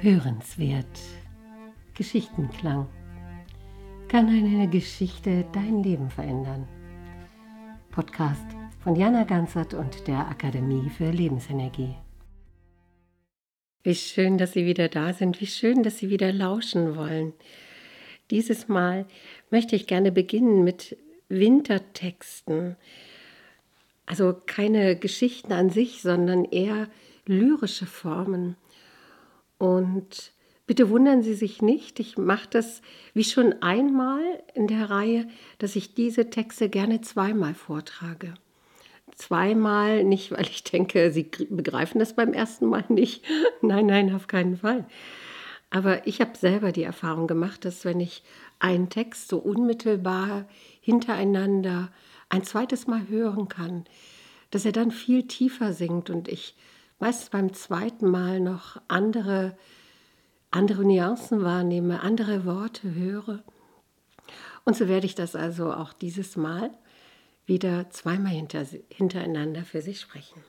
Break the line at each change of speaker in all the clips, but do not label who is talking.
Hörenswert. Geschichtenklang. Kann eine Geschichte dein Leben verändern? Podcast von Jana Ganzert und der Akademie für Lebensenergie. Wie schön, dass Sie wieder da sind. Wie schön, dass Sie wieder lauschen wollen. Dieses Mal möchte ich gerne beginnen mit Wintertexten. Also keine Geschichten an sich, sondern eher lyrische Formen. Und bitte wundern Sie sich nicht, ich mache das wie schon einmal in der Reihe, dass ich diese Texte gerne zweimal vortrage. Zweimal nicht, weil ich denke, Sie begreifen das beim ersten Mal nicht. nein, nein, auf keinen Fall. Aber ich habe selber die Erfahrung gemacht, dass wenn ich einen Text so unmittelbar hintereinander ein zweites Mal hören kann, dass er dann viel tiefer singt und ich meist beim zweiten Mal noch andere, andere Nuancen wahrnehme, andere Worte höre. Und so werde ich das also auch dieses Mal wieder zweimal hinter, hintereinander für Sie sprechen.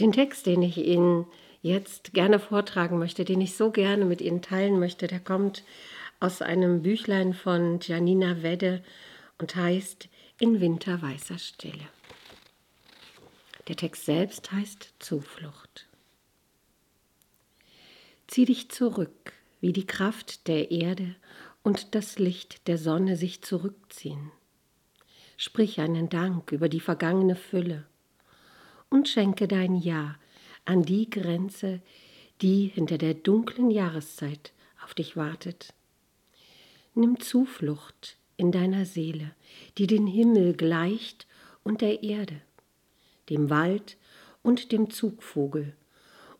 Den Text, den ich Ihnen jetzt gerne vortragen möchte, den ich so gerne mit Ihnen teilen möchte, der kommt aus einem Büchlein von Janina Wedde und heißt In winterweißer Stille. Der Text selbst heißt Zuflucht. Zieh dich zurück, wie die Kraft der Erde und das Licht der Sonne sich zurückziehen. Sprich einen Dank über die vergangene Fülle und schenke dein Ja an die Grenze, die hinter der dunklen Jahreszeit auf dich wartet. Nimm Zuflucht in deiner Seele, die den Himmel gleicht und der Erde dem Wald und dem Zugvogel,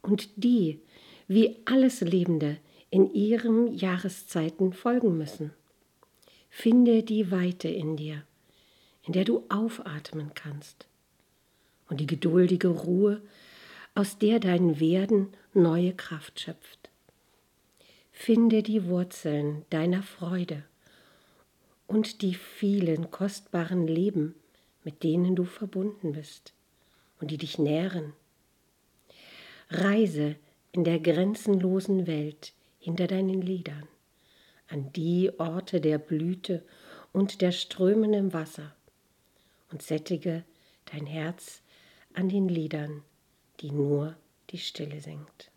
und die, wie alles Lebende, in ihren Jahreszeiten folgen müssen. Finde die Weite in dir, in der du aufatmen kannst, und die geduldige Ruhe, aus der dein Werden neue Kraft schöpft. Finde die Wurzeln deiner Freude und die vielen kostbaren Leben, mit denen du verbunden bist und die dich nähren. Reise in der grenzenlosen Welt hinter deinen Liedern, an die Orte der Blüte und der strömenden Wasser und sättige dein Herz an den Liedern, die nur die Stille singt.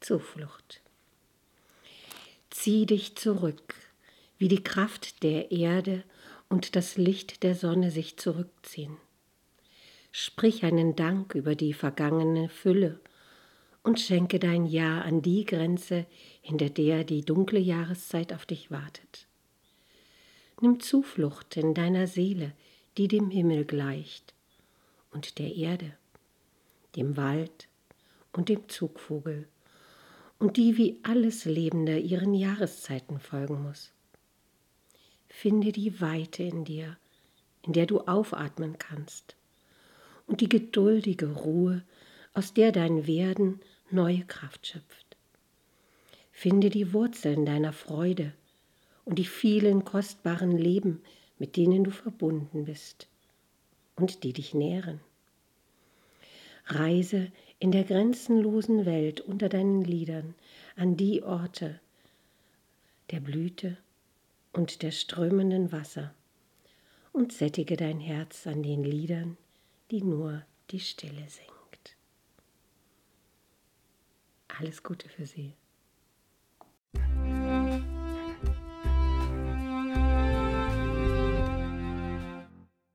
Zuflucht. Zieh dich zurück, wie die Kraft der Erde und das Licht der Sonne sich zurückziehen. Sprich einen Dank über die vergangene Fülle und schenke dein Ja an die Grenze, hinter der die dunkle Jahreszeit auf dich wartet. Nimm Zuflucht in deiner Seele, die dem Himmel gleicht und der Erde, dem Wald und dem Zugvogel und die wie alles Lebende ihren Jahreszeiten folgen muss. Finde die Weite in dir, in der du aufatmen kannst, und die geduldige Ruhe, aus der dein Werden neue Kraft schöpft. Finde die Wurzeln deiner Freude und die vielen kostbaren Leben, mit denen du verbunden bist und die dich nähren. Reise in der grenzenlosen Welt unter deinen Liedern an die Orte der Blüte und der strömenden Wasser und sättige dein Herz an den Liedern, die nur die Stille singt. Alles Gute für Sie.